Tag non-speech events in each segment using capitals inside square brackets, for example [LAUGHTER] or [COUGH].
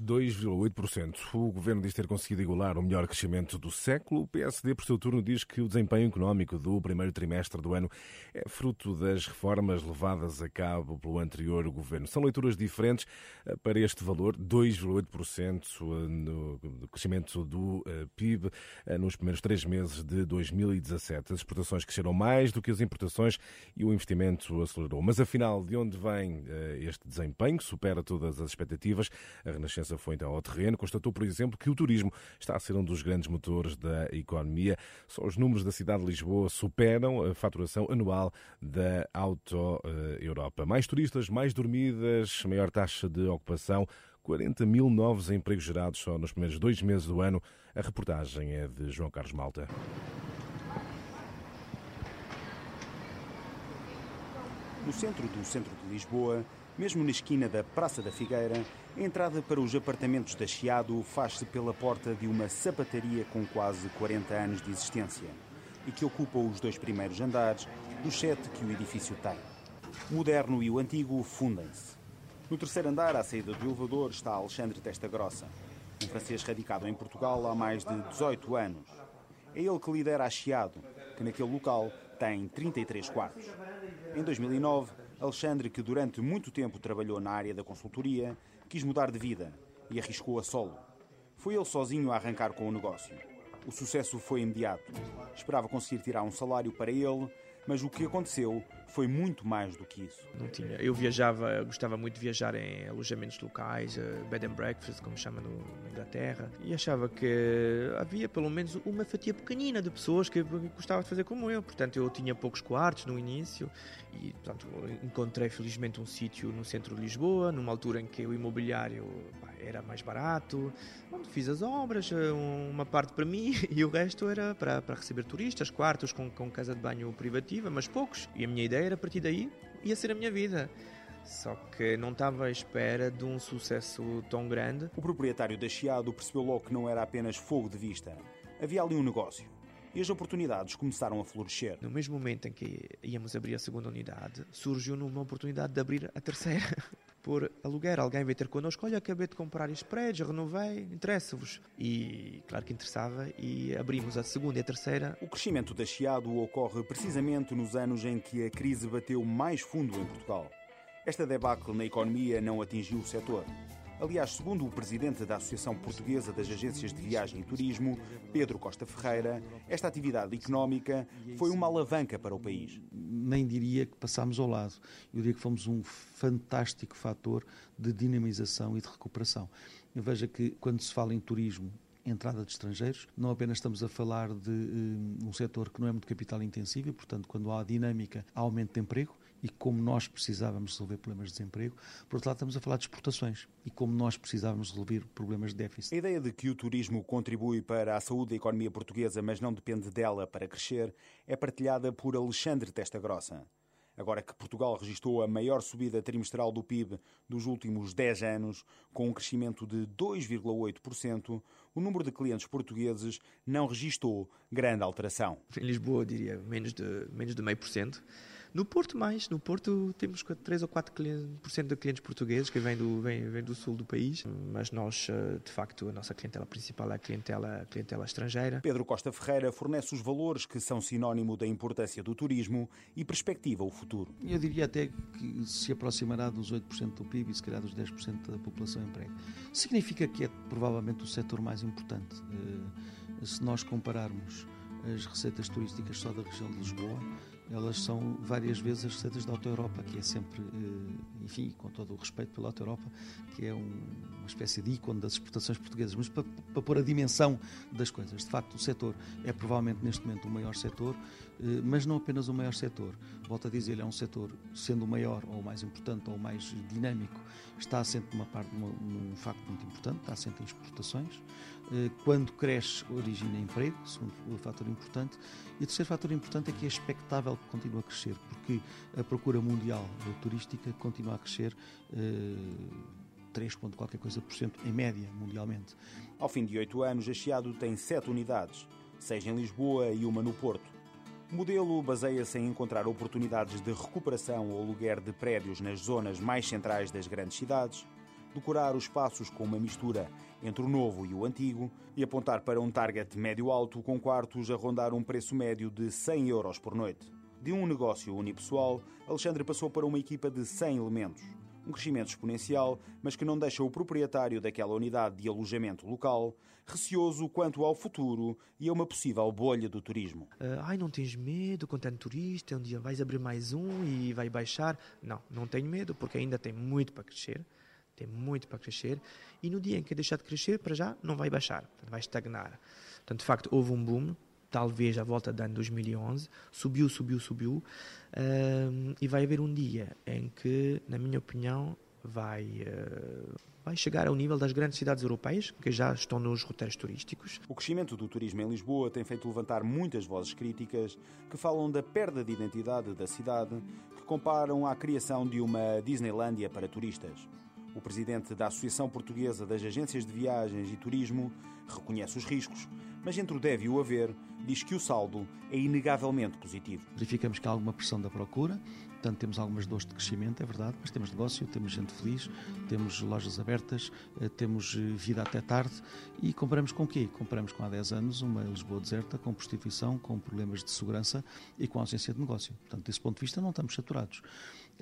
2,8%. O governo diz ter conseguido igualar o melhor crescimento do século. O PSD, por seu turno, diz que o desempenho económico do primeiro trimestre do ano é fruto das reformas levadas a cabo pelo anterior governo. São leituras diferentes eh, para este valor, 2,8% eh, no crescimento do eh, PIB nos primeiros três meses de 2017. As exportações cresceram mais do que as importações e o investimento acelerou. Mas afinal, de onde vem este desempenho que supera todas as expectativas? A Renascença foi então ao terreno, constatou, por exemplo, que o turismo está a ser um dos grandes motores da economia. Só os números da cidade de Lisboa superam a faturação anual da Auto Europa. Mais turistas, mais dormidas, maior taxa de ocupação, 40 mil novos empregos gerados só nos primeiros dois meses do ano. A reportagem é de João Carlos Malta. No centro do centro de Lisboa, mesmo na esquina da Praça da Figueira, a entrada para os apartamentos da Chiado faz-se pela porta de uma sapataria com quase 40 anos de existência e que ocupa os dois primeiros andares dos sete que o edifício tem. O moderno e o antigo fundem-se. No terceiro andar, à saída do elevador, está Alexandre Testa Grossa, um francês radicado em Portugal há mais de 18 anos. É ele que lidera a Chiado, que naquele local tem 33 quartos. Em 2009, Alexandre, que durante muito tempo trabalhou na área da consultoria, quis mudar de vida e arriscou a solo. Foi ele sozinho a arrancar com o negócio. O sucesso foi imediato. Esperava conseguir tirar um salário para ele mas o que aconteceu foi muito mais do que isso. Não tinha. Eu viajava, gostava muito de viajar em alojamentos locais, eh, bed and breakfast, como chama no, na Inglaterra, e achava que havia pelo menos uma fatia pequenina de pessoas que gostava de fazer como eu. Portanto, eu tinha poucos quartos no início e, portanto, encontrei felizmente um sítio no centro de Lisboa, numa altura em que o imobiliário pá, era mais barato, onde fiz as obras, eh, uma parte para mim [LAUGHS] e o resto era para, para receber turistas, quartos com, com casa de banho privativo mas poucos. E a minha ideia era, a partir daí, ia ser a minha vida. Só que não estava à espera de um sucesso tão grande. O proprietário da Chiado percebeu logo que não era apenas fogo de vista. Havia ali um negócio. E as oportunidades começaram a florescer. No mesmo momento em que íamos abrir a segunda unidade, surgiu uma oportunidade de abrir a terceira. [LAUGHS] por aluguer. Alguém veio ter connosco, olha, acabei de comprar estes prédios, renovei, interessa-vos. E claro que interessava e abrimos a segunda e a terceira. O crescimento da Chiado ocorre precisamente nos anos em que a crise bateu mais fundo em Portugal. Esta debacle na economia não atingiu o setor. Aliás, segundo o presidente da Associação Portuguesa das Agências de Viagem e Turismo, Pedro Costa Ferreira, esta atividade económica foi uma alavanca para o país. Nem diria que passámos ao lado. Eu diria que fomos um fantástico fator de dinamização e de recuperação. Eu vejo que quando se fala em turismo, entrada de estrangeiros. Não apenas estamos a falar de um, um setor que não é muito capital intensivo e, portanto, quando há dinâmica, há aumento de emprego e como nós precisávamos resolver problemas de desemprego. Por outro lado, estamos a falar de exportações e como nós precisávamos resolver problemas de déficit. A ideia de que o turismo contribui para a saúde da economia portuguesa, mas não depende dela para crescer, é partilhada por Alexandre Testa Grossa. Agora que Portugal registrou a maior subida trimestral do PIB dos últimos 10 anos, com um crescimento de 2,8%, o número de clientes portugueses não registrou grande alteração. Em Lisboa, diria menos de, menos de meio por cento. No Porto, mais. No Porto temos 3 ou 4% de clientes portugueses que vêm do, vêm, vêm do sul do país, mas nós, eh, de facto, a nossa clientela principal é a clientela, a clientela estrangeira. Pedro Costa Ferreira fornece os valores que são sinónimo da importância do turismo e perspectiva o futuro. Eu diria até que se aproximará dos 8% do PIB e se calhar dos 10% da população emprego. Significa que é provavelmente o setor mais importante. Eh, se nós compararmos as receitas turísticas só da região de Lisboa, elas são várias vezes as receitas da Auto Europa, que é sempre, eh, enfim, com todo o respeito pela Auto Europa, que é uma espécie de ícone das exportações portuguesas, mas para, para pôr a dimensão das coisas. De facto, o setor é provavelmente neste momento o maior setor, eh, mas não apenas o maior setor. Volto a dizer, é um setor, sendo o maior, ou o mais importante, ou o mais dinâmico, está assente numa parte, num facto muito importante, está assente em exportações. Eh, quando cresce, origina emprego, segundo fator importante. E o terceiro fator importante é que é expectável que continue a crescer, porque a procura mundial turística continua a crescer. Uh, 3 ponto qualquer coisa por cento em média mundialmente. Ao fim de oito anos, a Chiado tem sete unidades, seis em Lisboa e uma no Porto. O modelo baseia-se em encontrar oportunidades de recuperação ou aluguer de prédios nas zonas mais centrais das grandes cidades, decorar os espaços com uma mistura entre o novo e o antigo e apontar para um target médio-alto com quartos a rondar um preço médio de 100 euros por noite. De um negócio unipessoal, Alexandre passou para uma equipa de 100 elementos. Um crescimento exponencial, mas que não deixa o proprietário daquela unidade de alojamento local receoso quanto ao futuro e a uma possível bolha do turismo. Uh, ai, não tens medo com tanto turista? Um dia vais abrir mais um e vai baixar? Não, não tenho medo, porque ainda tem muito para crescer tem muito para crescer e no dia em que deixar de crescer, para já, não vai baixar, vai estagnar. Portanto, de facto, houve um boom, talvez à volta do ano 2011, subiu, subiu, subiu, um, e vai haver um dia em que, na minha opinião, vai, uh, vai chegar ao nível das grandes cidades europeias, que já estão nos roteiros turísticos. O crescimento do turismo em Lisboa tem feito levantar muitas vozes críticas que falam da perda de identidade da cidade, que comparam à criação de uma Disneylândia para turistas. O presidente da Associação Portuguesa das Agências de Viagens e Turismo reconhece os riscos, mas entre o deve e o haver, diz que o saldo é inegavelmente positivo. Verificamos que há alguma pressão da procura, portanto temos algumas dores de crescimento, é verdade, mas temos negócio, temos gente feliz, temos lojas abertas, eh, temos eh, vida até tarde e compramos com o quê? Compramos com há 10 anos uma Lisboa deserta, com prostituição, com problemas de segurança e com ausência de negócio. Portanto, desse ponto de vista não estamos saturados.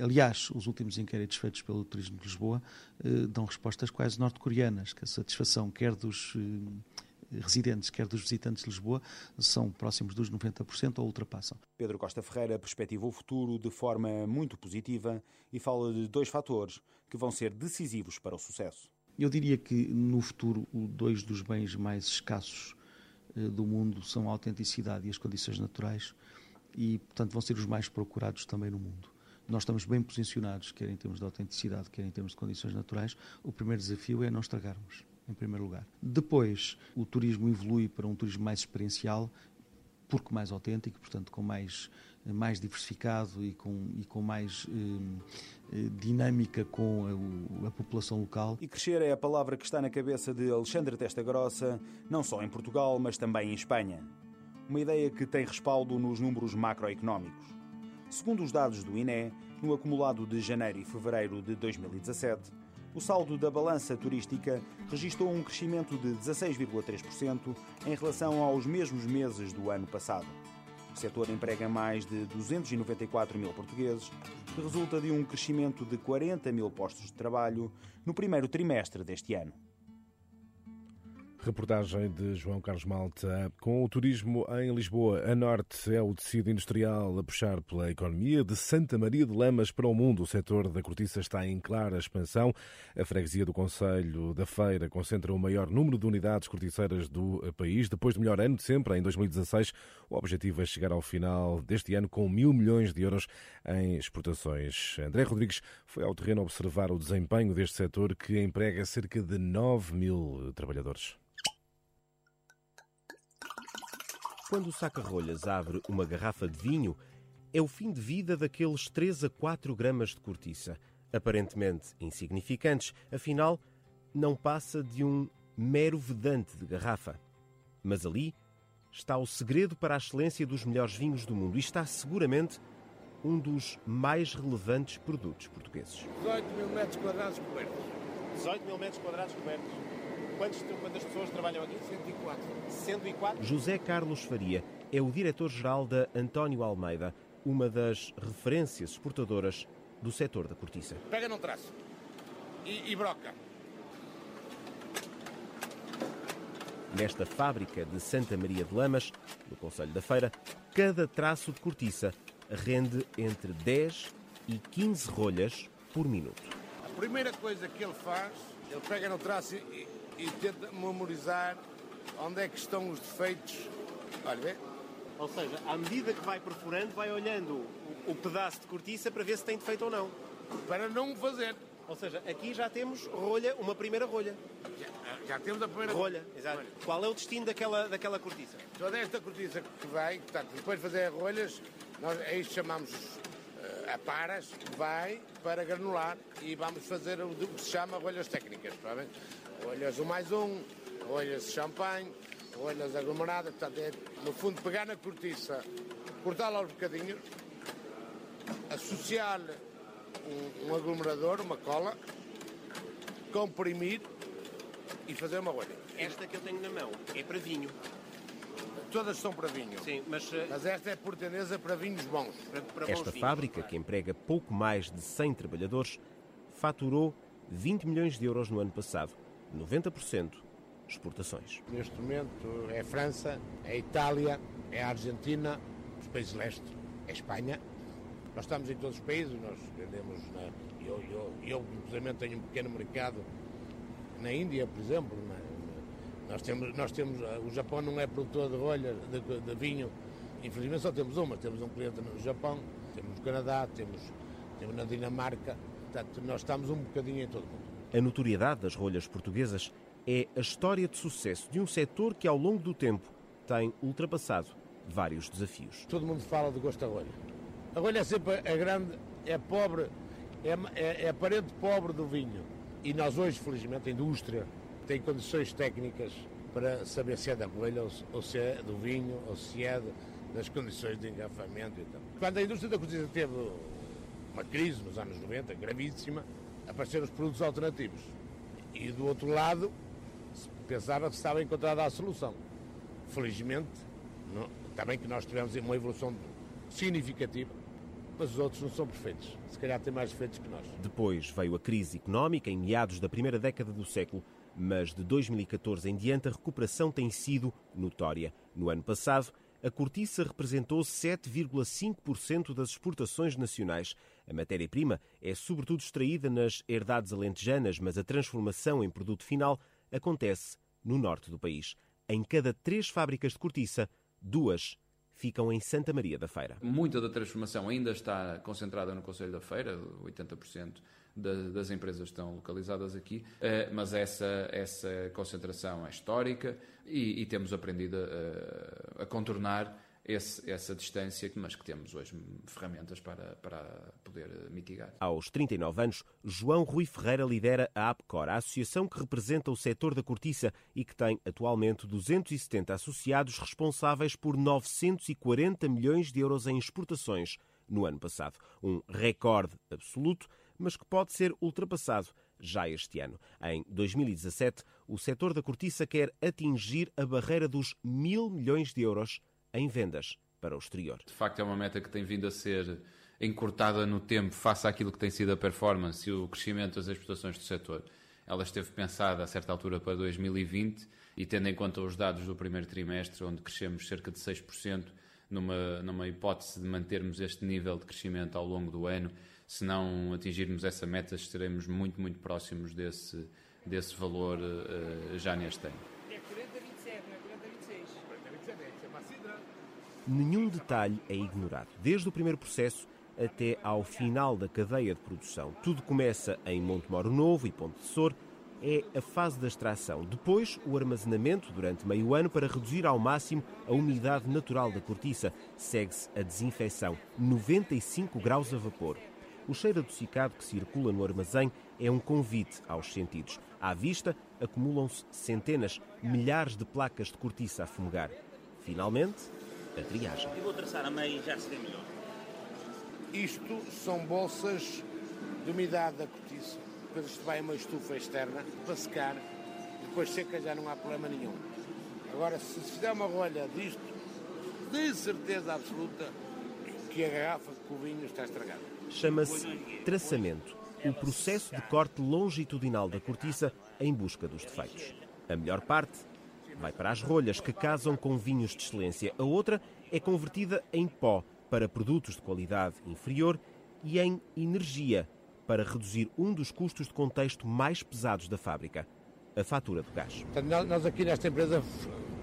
Aliás, os últimos inquéritos feitos pelo Turismo de Lisboa eh, dão respostas quase norte-coreanas, que a satisfação quer dos eh, residentes, quer dos visitantes de Lisboa, são próximos dos 90% ou ultrapassam. Pedro Costa Ferreira perspectiva o futuro de forma muito positiva e fala de dois fatores que vão ser decisivos para o sucesso. Eu diria que no futuro, dois dos bens mais escassos eh, do mundo são a autenticidade e as condições naturais e, portanto, vão ser os mais procurados também no mundo nós estamos bem posicionados, quer em termos de autenticidade, quer em termos de condições naturais. O primeiro desafio é não estragarmos, em primeiro lugar. Depois, o turismo evolui para um turismo mais experiencial, porque mais autêntico, portanto, com mais, mais diversificado e com, e com mais eh, eh dinâmica com a, a, população local. E crescer é a palavra que está na cabeça de Alexandre Testa Grossa, não só em Portugal, mas também em Espanha. Uma ideia que tem respaldo nos números macroeconómicos. Segundo os dados do INE, no acumulado de janeiro e fevereiro de 2017, o saldo da balança turística registrou um crescimento de 16,3% em relação aos mesmos meses do ano passado. O setor emprega mais de 294 mil portugueses, que resulta de um crescimento de 40 mil postos de trabalho no primeiro trimestre deste ano. Reportagem de João Carlos Malta. Com o turismo em Lisboa, a norte é o tecido industrial a puxar pela economia. De Santa Maria de Lamas para o mundo, o setor da cortiça está em clara expansão. A freguesia do Conselho da Feira concentra o maior número de unidades corticeiras do país. Depois do melhor ano de sempre, em 2016, o objetivo é chegar ao final deste ano com mil milhões de euros em exportações. André Rodrigues foi ao terreno observar o desempenho deste setor que emprega cerca de 9 mil trabalhadores. Quando o saca-rolhas abre uma garrafa de vinho, é o fim de vida daqueles 3 a 4 gramas de cortiça. Aparentemente insignificantes, afinal, não passa de um mero vedante de garrafa. Mas ali está o segredo para a excelência dos melhores vinhos do mundo e está seguramente um dos mais relevantes produtos portugueses. 18 mil metros quadrados cobertos. 18 mil metros quadrados cobertos. Quantos, quantas pessoas trabalham aqui? 104. 104? José Carlos Faria é o diretor-geral da António Almeida, uma das referências exportadoras do setor da cortiça. Pega num traço e, e broca. Nesta fábrica de Santa Maria de Lamas, no Conselho da Feira, cada traço de cortiça rende entre 10 e 15 rolhas por minuto. A primeira coisa que ele faz, ele pega no traço e, e tenta memorizar onde é que estão os defeitos. Olha, vê? Ou seja, à medida que vai perfurando, vai olhando o, o pedaço de cortiça para ver se tem defeito ou não. Para não fazer. Ou seja, aqui já temos rolha, uma primeira rolha. Já, já temos a primeira rolha. Exato. Rolha. Qual é o destino daquela, daquela cortiça? Toda esta cortiça que vai, portanto, depois de fazer as rolhas, nós isto chamamos uh, a paras, que vai para granular e vamos fazer o que se chama rolhas técnicas. Provavelmente rolhas um mais um, rolhas de champanhe, rolhas aglomeradas, portanto é no fundo pegar na cortiça, cortá-la aos bocadinhos, associar-lhe um, um, aglomerador, uma cola, comprimir e fazer uma rolha. Esta que eu tenho na mão é para vinho. Todas são para vinho. Sim, mas, uh, Mas esta é por tendência para vinhos bons. para, para bons Esta vinhos, fábrica, claro. que emprega pouco mais de 100 trabalhadores, faturou 20 milhões de euros no ano passado, 90% exportações. Neste momento é França, é Itália, é Argentina, os países leste, é Espanha. Nós estamos em todos os países, nós vendemos na. Eu, eu, eu tenho um pequeno mercado na Índia, por exemplo. na- na- nós temos, nós temos. O Japão não é produtor de rolhas, de, de vinho. Infelizmente só temos uma. Temos um cliente no Japão, temos no Canadá, temos, temos na Dinamarca. Portanto, nós estamos um bocadinho em todo o mundo. A notoriedade das rolhas portuguesas é a história de sucesso de um setor que, ao longo do tempo, tem ultrapassado vários desafios. Todo mundo fala de gosto da rolha. A rolha é sempre a grande, é pobre, é, é, é parente pobre do vinho. E nós hoje, felizmente, a indústria tem condições técnicas para saber se é da rolha ou se, é do vinho ou se é das condições de engarrafamento e tal. Quando a indústria da cortiça teve uma crise nos anos 90, gravíssima, apareceram os produtos alternativos. E do outro lado, pensava que estava encontrada a solução. Felizmente, não, também que nós tivemos uma evolução significativa, mas os outros não são perfeitos. Se calhar têm mais defeitos que nós. Depois veio a crise económica em meados da primeira década do século, mas de 2014 em diante a recuperação tem sido notória. No ano passado, a cortiça representou 7,5% das exportações nacionais. A matéria-prima é sobretudo extraída nas herdades alentejanas, mas a transformação em produto final acontece no norte do país. Em cada três fábricas de cortiça, duas ficam em Santa Maria da Feira. Muita da transformação ainda está concentrada no Conselho da Feira, 80% da- das empresas estão localizadas aqui, eh, mas essa, essa concentração é histórica e, e temos aprendido a, a contornar esse- essa distância, mas que temos hoje ferramentas para, para poder mitigar. Aos 39 anos, João Rui Ferreira lidera a APCOR, a associação que representa o setor da cortiça e que tem atualmente 270 associados responsáveis por 940 milhões de euros em exportações no ano passado. Um recorde absoluto, mas que pode ser ultrapassado já este ano. Em 2017, o setor da cortiça quer atingir a barreira dos mil milhões de euros em vendas para o exterior. De facto, é uma meta que tem vindo a ser encurtada no tempo face àquilo que tem sido a performance e o crescimento das exportações do setor. Ela esteve pensada a certa altura para 2020 e tendo em conta os dados do primeiro trimestre, onde crescemos cerca de 6%, numa, numa hipótese de mantermos este nível de crescimento ao longo do ano, se não atingirmos essa meta, estaremos muito, muito próximos desse, desse valor eh, já neste ano. 40, 27, não 40, 26. Nenhum detalhe é ignorado, desde o primeiro processo até ao final da cadeia de produção. Tudo começa em Montemoro Novo e Ponte de Sor, é a fase da extração. Depois, o armazenamento durante meio ano para reduzir ao máximo a umidade natural da cortiça. Segue-se a desinfecção, 95 graus a vapor. O cheiro adocicado que circula no armazém é um convite aos sentidos. À vista, acumulam-se centenas, milhares de placas de cortiça a fumegar. Finalmente, a triagem. Eu vou traçar a meio e já se vê melhor. Isto são bolsas de umidade da cortiça. Depois isto vai a uma estufa externa para secar. Depois seca já não há problema nenhum. Agora, se se fizer uma rolha disto, de certeza absoluta que a garrafa com o vinho está estragada. Chama-se traçamento, o processo de corte longitudinal da cortiça em busca dos defeitos. A melhor parte vai para as rolhas que casam com vinhos de excelência. A outra é convertida em pó para produtos de qualidade inferior e em energia para reduzir um dos custos de contexto mais pesados da fábrica, a fatura do gás. Nós- aqui nesta empresa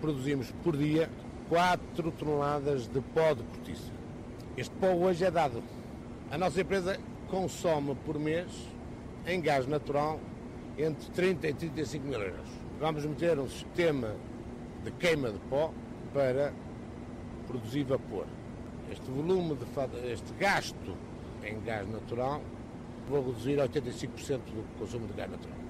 produzimos por dia 4 toneladas de pó de cortiça. Este pó hoje é dado. A nossa empresa consome por mês, em gás natural, entre 30 e 35 mil euros. Vamos meter um sistema de queima de pó para produzir vapor. Este volume, de, este gasto em gás natural, vou reduzir a 85% do consumo de gás natural.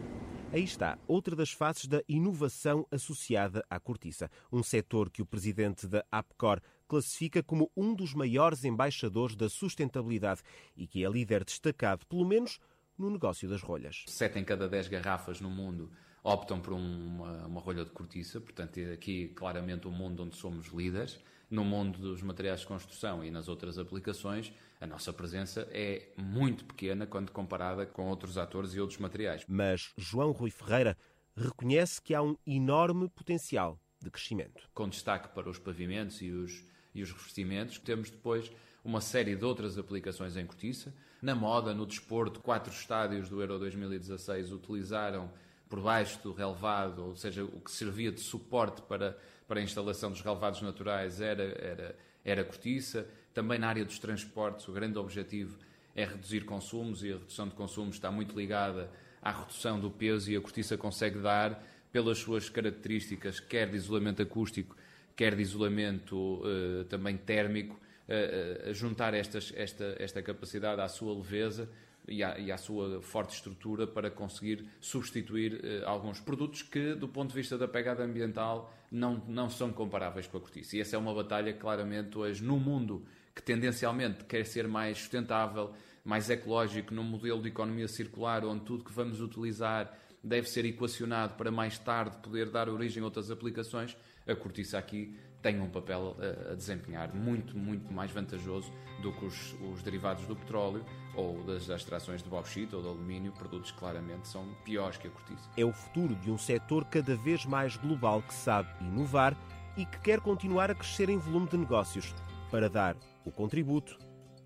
Aí está outra das faces da inovação associada à cortiça, um setor que o presidente da APCOR classifica como um dos maiores embaixadores da sustentabilidade e que é líder destacado, pelo menos no negócio das rolhas. Sete em cada dez garrafas no mundo optam por uma, uma rolha de cortiça, portanto, é aqui claramente o um mundo onde somos líderes. No mundo dos materiais de construção e nas outras aplicações, a nossa presença é muito pequena quando comparada com outros atores e outros materiais. Mas João Rui Ferreira reconhece que há um enorme potencial de crescimento. Com destaque para os pavimentos e os, e os revestimentos, temos depois uma série de outras aplicações em cortiça. Na moda, no desporto, quatro estádios do Euro 2016 utilizaram por baixo do relevado, ou seja, o que servia de suporte para, para a instalação dos relevados naturais era, era, era cortiça. Também na área dos transportes, o grande objetivo é reduzir consumos e a redução de consumos está muito ligada à redução do peso e a cortiça consegue dar, pelas suas características, quer de isolamento acústico, quer de isolamento uh, também térmico, uh, uh, juntar estas, esta, esta capacidade à sua leveza e à, e à, sua forte estrutura para conseguir substituir alguns produtos que, do ponto de vista da pegada ambiental, não, não são comparáveis com a cortiça. E essa é uma batalha, claramente, hoje no mundo que tendencialmente quer ser mais sustentável, mais ecológico, num modelo de economia circular, onde tudo que vamos utilizar deve ser equacionado para mais tarde poder dar origem a outras aplicações, a cortiça aqui tem um papel a, a desempenhar muito, muito mais vantajoso do que os, os, derivados do petróleo ou das extrações de bauxita ou de alumínio, produtos que claramente são piores que a cortiça. É o futuro de um setor cada vez mais global que sabe inovar e que quer continuar a crescer em volume de negócios para dar o contributo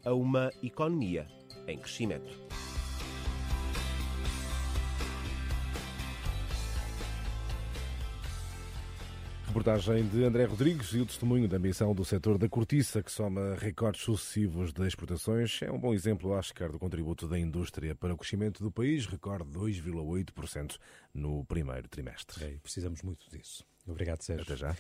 a uma economia em crescimento. Reportagem de André Rodrigues e o testemunho da ambição do setor da cortiça, que soma recordes sucessivos de exportações, é um bom exemplo, acho que, do contributo da indústria para o crescimento do país, recorde 2,8% no primeiro trimestre. É, precisamos muito disso. Obrigado, Sérgio. Até já.